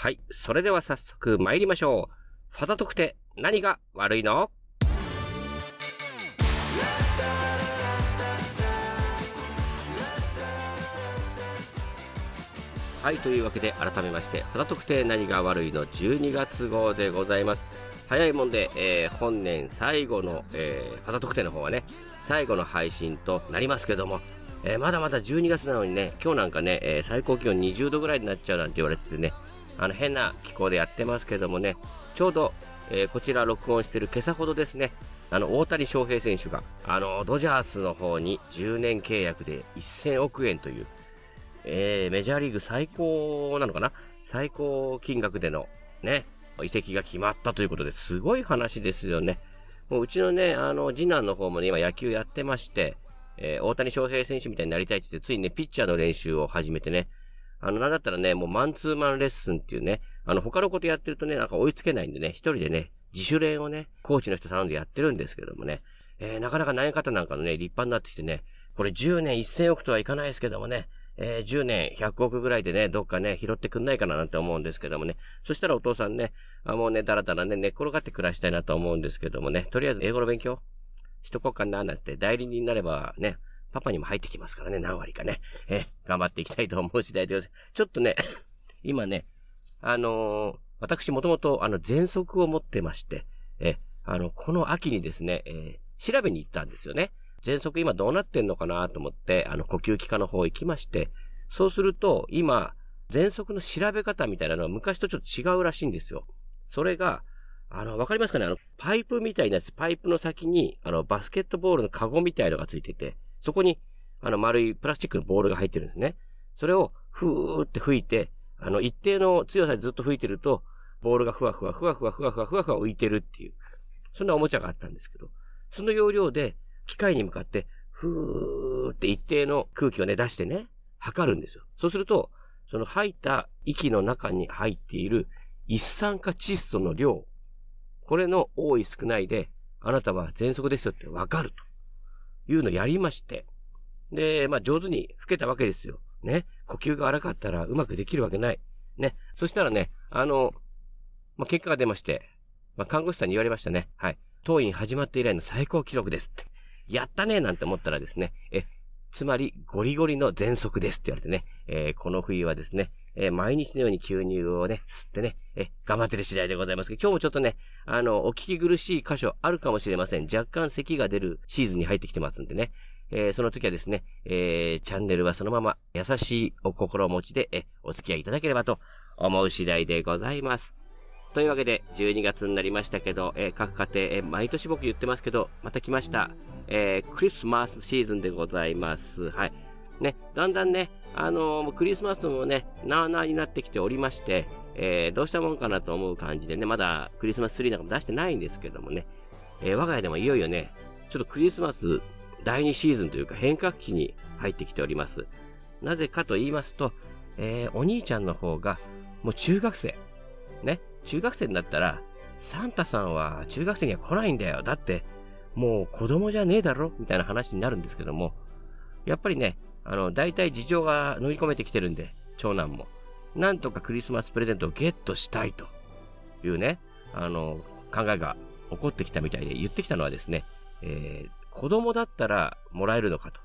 はい。それでは早速参りましょう。ファザ特定、何が悪いの？はい。というわけで、改めまして、ファザ特定何が悪いの？12月号でございます。早いもんで、えー、本年最後の、えー、ファザ特定の方はね、最後の配信となりますけども、えー、まだまだ12月なのにね、今日なんかね、えー、最高気温20度ぐらいになっちゃうなんて言われててね、あの変な気候でやってますけどもね、ちょうど、えー、こちら録音してる今朝ほどですね、あの、大谷翔平選手が、あの、ドジャースの方に10年契約で1000億円という、えー、メジャーリーグ最高なのかな？最高金額での、ね、移籍が決まったということですごい話ですよね。もううちのね、あの、次男の方もね、今野球やってまして、えー、大谷翔平選手みたいになりたいって言って、ついね、ピッチャーの練習を始めてね、あの、なんだったらね、もうマンツーマンレッスンっていうね、あの、他のことやってるとね、なんか追いつけないんでね、一人でね、自主練をね、コーチの人頼んでやってるんですけどもね、えー、なかなか投げ方なんかのね、立派になってきてね、これ10年1000億とはいかないですけどもね、えー、10年100億ぐらいでね、どっかね、拾ってくんないかななんて思うんですけどもね。そしたらお父さんね、あもうね、だらだらね、寝っ転がって暮らしたいなと思うんですけどもね、とりあえず英語の勉強しとこうかな、なんて、代理人になればね、パパにも入ってきますからね、何割かね。え、頑張っていきたいと思う次第でございます。ちょっとね、今ね、あのー、私もともと、あの、喘息を持ってまして、え、あの、この秋にですね、えー、調べに行ったんですよね。喘息今どうなってんのかなと思って、あの、呼吸器科の方行きまして、そうすると、今、喘息の調べ方みたいなのは昔とちょっと違うらしいんですよ。それが、あの、わかりますかね？あの、パイプみたいなやつ、パイプの先に、あの、バスケットボールのカゴみたいのがついてて、そこに、あの、丸いプラスチックのボールが入ってるんですね。それを、ふーって吹いて、あの、一定の強さでずっと吹いてると、ボールがふわふわ、ふわふわ、ふわふわ、ふわふわ浮いてるっていう、そんなおもちゃがあったんですけど、その要領で、機械に向かって、ふーって一定の空気をね、出してね、測るんですよ。そうすると、その吐いた息の中に入っている一酸化窒素の量、これの多い少ないで、あなたは喘息ですよってわかるというのをやりまして、で、まあ上手に吹けたわけですよ。ね。呼吸が荒かったらうまくできるわけない。ね。そしたらね、あの、まあ結果が出まして、まあ看護師さんに言われましたね。はい。当院始まって以来の最高記録ですって。やったねなんて思ったらですね、え、つまり、ゴリゴリの喘息ですって言われてね、えー、この冬はですね、えー、毎日のように吸入をね、吸ってね、え頑張ってる次第でございますけど、今日もちょっとね、あの、お聞き苦しい箇所あるかもしれません。若干咳が出るシーズンに入ってきてますんでね、えー、その時はですね、えー、チャンネルはそのまま優しいお心持ちで、え、お付き合いいただければと思う次第でございます。というわけで、12月になりましたけど、えー、各家庭、えー、毎年僕言ってますけど、また来ました。えー、クリスマスシーズンでございます。はい。ね、だんだんね、あのー、クリスマスもね、なーなーになってきておりまして、えー、どうしたもんかなと思う感じでね、まだクリスマスツリーなんかも出してないんですけどもね、えー、我が家でもいよいよね、ちょっとクリスマス第2シーズンというか変革期に入ってきております。なぜかと言いますと、え、お兄ちゃんの方が、もう中学生。ね。中学生になったら、サンタさんは中学生には来ないんだよ。だって、もう子供じゃねえだろみたいな話になるんですけども、やっぱりね、あの、大体事情が乗り込めてきてるんで、長男も。なんとかクリスマスプレゼントをゲットしたいというね、あの、考えが起こってきたみたいで言ってきたのはですね、えー、子供だったらもらえるのかと。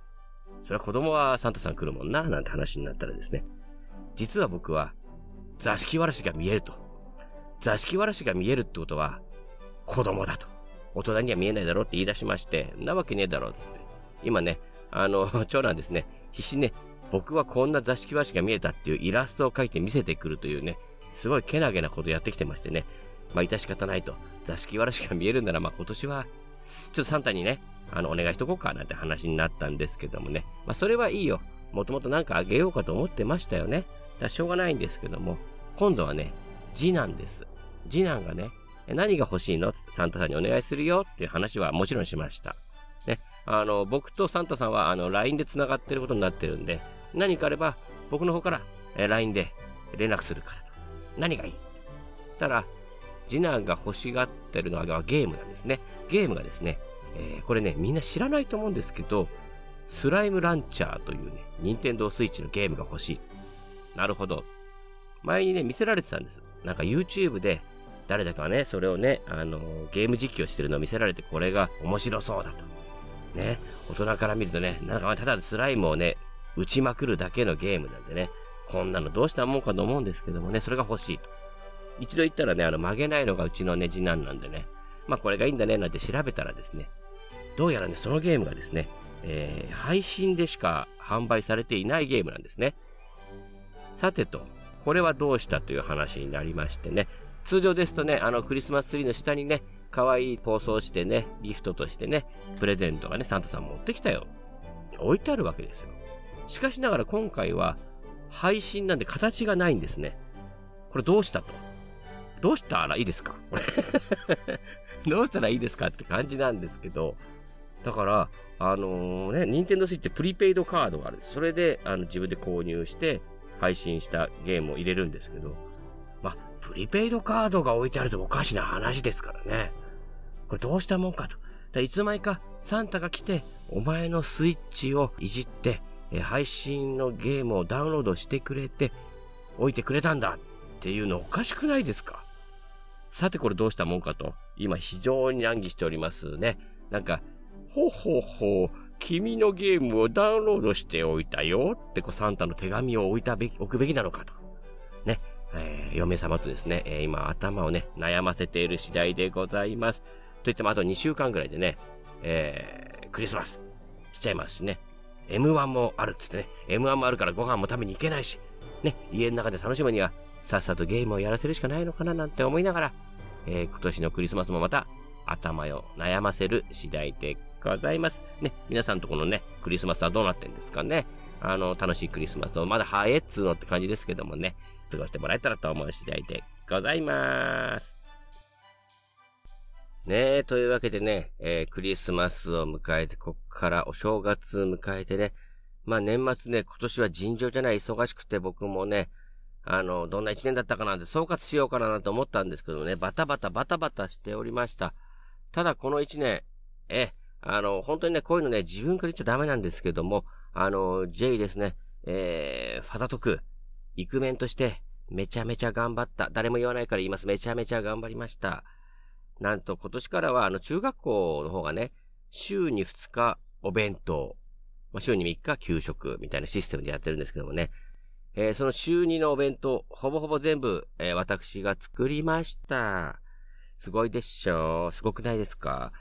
それは子供はサンタさん来るもんな、なんて話になったらですね、実は僕は座敷わらしが見えると。座敷わらしが見えるってことは、子供だと。大人には見えないだろうって言い出しまして、なわけねえだろうって。今ね、あの、長男ですね、必死ね、僕はこんな座敷わしが見えたっていうイラストを描いて見せてくるというね、すごいけなげなことやってきてましてね、まあ、致し方ないと。座敷わらしが見えるなら、まあ、今年は、ちょっとサンタにね、あの、お願いしとこうかなんて話になったんですけどもね。まあ、それはいいよ。もともとなんかあげようかと思ってましたよね。だしょうがないんですけども、今度はね、次男です。次男がね、何が欲しいの？サンタさんにお願いするよっていう話はもちろんしました。あの、僕とサンタさんは、あの、LINE で繋がってることになってるんで、何かあれば、僕の方から、え LINE で連絡するから。何がいい？たら、次男が欲しがってるのはゲームなんですね。ゲームがですね、えー、これね、みんな知らないと思うんですけど、スライムランチャーというね、ニンテンドースイッチのゲームが欲しい。なるほど。前にね、見せられてたんです。なんか YouTube で、誰だかね、それをね、あの、ゲーム実況してるのを見せられて、これが面白そうだと。ね、大人から見るとね、なんかただスライムをね、打ちまくるだけのゲームなんでね、こんなのどうしたもんかと思うんですけどもね、それが欲しいと。一度言ったらね、あの、曲げないのがうちのね、次男なんでね、まあこれがいいんだね、なんて調べたらですね、どうやらね、そのゲームがですね、えー、配信でしか販売されていないゲームなんですね。さてと、これはどうしたという話になりましてね、通常ですとね、あのクリスマスツリーの下にね、可愛い包装してね、ギフトとしてね、プレゼントがね、サンタさん持ってきたよ。置いてあるわけですよ。しかしながら今回は、配信なんで形がないんですね。これどうしたと。どうしたらいいですかこれどうしたらいいですかって感じなんですけど、だから、あのー、ね、ニンテンドースイッチプリペイドカードがある。それで、あの、自分で購入して、配信したゲームを入れるんですけど、まあ、プリペイドカードが置いてあるとおかしな話ですからね。これどうしたもんかと。いつまいかサンタが来て、お前のスイッチをいじって、え配信のゲームをダウンロードしてくれて、置いてくれたんだっていうのおかしくないですかさてこれどうしたもんかと、今非常に難儀しておりますね。なんか、ほほほ、君のゲームをダウンロードしておいたよってこうサンタの手紙を置いたべき、置くべきなのかと。ね。えー、嫁様とですね、えー、今頭をね、悩ませている次第でございます。といってもあと2週間ぐらいでね、えー、クリスマスしちゃいますしね。M1 もあるっつってね。M1 もあるからご飯も食べに行けないし。ね、家の中で楽しむには、さっさとゲームをやらせるしかないのかななんて思いながら、えー、今年のクリスマスもまた頭を悩ませる次第でございます。ね、皆さんとこのね、クリスマスはどうなってんですかね。あの、楽しいクリスマスをまだ早えっつうのって感じですけどもね、過ごしてもらえたらと思う次第でございます。ねえ、というわけでね、えー、クリスマスを迎えて、こっからお正月迎えてね、まあ年末ね、今年は尋常じゃない忙しくて僕もね、あの、どんな一年だったかなんて総括しようかなと思ったんですけどね、バタバタバタバタしておりました。ただこの一年、え、あの、本当にね、こういうのね、自分から言っちゃダメなんですけども、あの、J ですね、えー、ファダトク、イクメンとして、めちゃめちゃ頑張った。誰も言わないから言います。めちゃめちゃ頑張りました。なんと今年からは、あの、中学校の方がね、週に2日お弁当、まあ、週に3日給食みたいなシステムでやってるんですけどもね、えー、その週2のお弁当、ほぼほぼ全部、えー、私が作りました。すごいでしょうすごくないですか？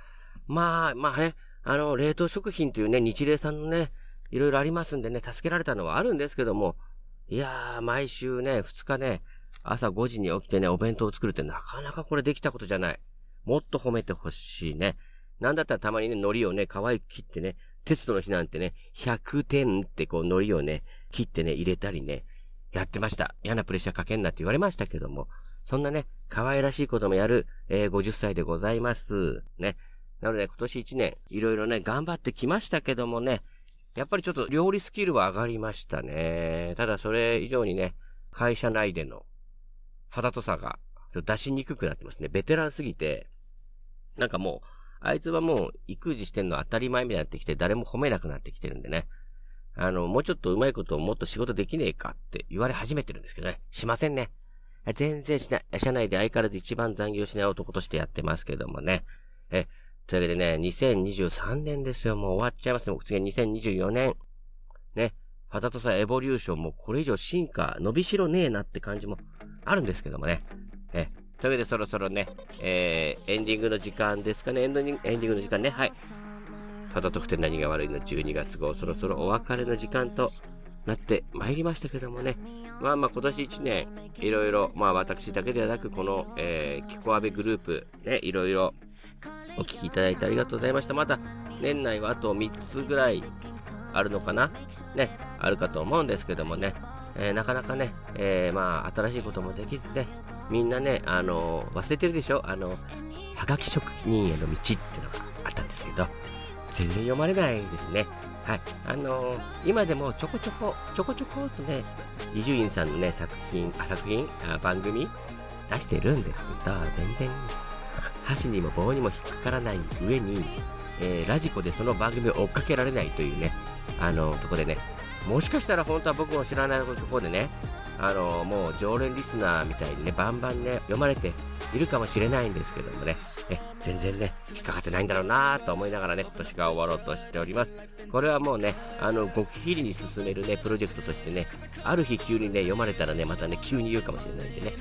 まあ、まあね、あの、冷凍食品というね、日霊さんのね、いろいろありますんでね、助けられたのはあるんですけども、いやー、毎週ね、2日ね、朝5時に起きてね、お弁当を作るってなかなかこれできたことじゃない。もっと褒めてほしいね。なんだったらたまにね、海苔をね、可愛く切ってね、テストの日なんてね、100点ってこう海苔をね、切ってね、入れたりね、やってました。嫌なプレッシャーかけんなって言われましたけども、そんなね、可愛らしいこともやる、えー、50歳でございます。ね。なので今年1年、いろいろね、頑張ってきましたけどもね、やっぱりちょっと料理スキルは上がりましたね。ただそれ以上にね、会社内での肌とさが出しにくくなってますね。ベテランすぎて、なんかもう、あいつはもう育児してんの当たり前みたいになってきて、誰も褒めなくなってきてるんでね。あの、もうちょっと上手いことをもっと仕事できねえかって言われ始めてるんですけどね。しませんね。全然しない。社内で相変わらず一番残業しない男としてやってますけどもね。え、というわけでね、2023年ですよ。もう終わっちゃいますね。次は2024年。ね。ファタトサエボリューションもこれ以上進化、伸びしろねえなって感じもあるんですけどもね。え、というわけでそろそろね、えー、エンディングの時間ですかね。エンディングエンディングの時間ね。はい。ファタ特典何が悪いの？12月号、そろそろお別れの時間となってまいりましたけどもね。まあまあ今年1年、いろいろ、まあ私だけではなく、この、えー、キコアベグループ、ね、いろいろお聞きいただいてありがとうございました。また、年内はあと3つぐらいあるのかな？ね、あるかと思うんですけどもね。えー、なかなかね、えー、まあ、新しいこともできずね、みんなね、あの、忘れてるでしょ？あの、はがき職人への道っていうのがあったんですけど、全然読まれないですね。はい。あの、今でもちょこちょこ、ちょこちょこっとね、伊集院さんのね、作品、あ作品？あ、番組出してるんですけど、全然、箸にも棒にも引っかからない上に、えー、ラジコでその番組を追っかけられないというね、あの、とこでね、もしかしたら本当は僕も知らないところでね、あのもう常連リスナーみたいにね、バンバンね、読まれているかもしれないんですけどもね、え全然ね、引っかかってないんだろうなと思いながらね、今年が終わろうとしております。これはもうね、あの、極秘裏に進めるね、プロジェクトとしてね、ある日急にね、読まれたらね、またね、急に言うかもしれないんでね、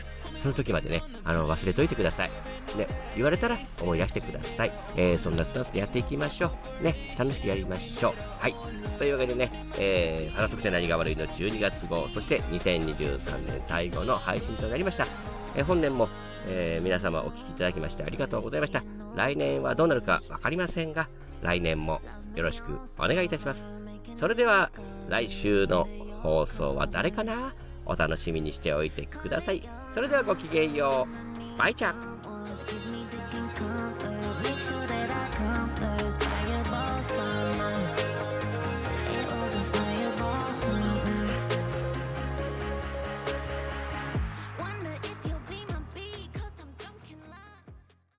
その時までね、あの、忘れといてください。ね、言われたら思い出してください。えー、そんなスタンスでやっていきましょう。ね、楽しくやりましょう。はい。というわけでね、えー、花得て何が悪いの？12月号、そして2023年最後の配信となりました。えー、本年も、えー、皆様お聴きいただきましてありがとうございました。来年はどうなるかわかりませんが、来年もよろしくお願いいたします。それでは、来週の放送は誰かな？お楽しみにしておいてください。それではごきげんよう。バイチャ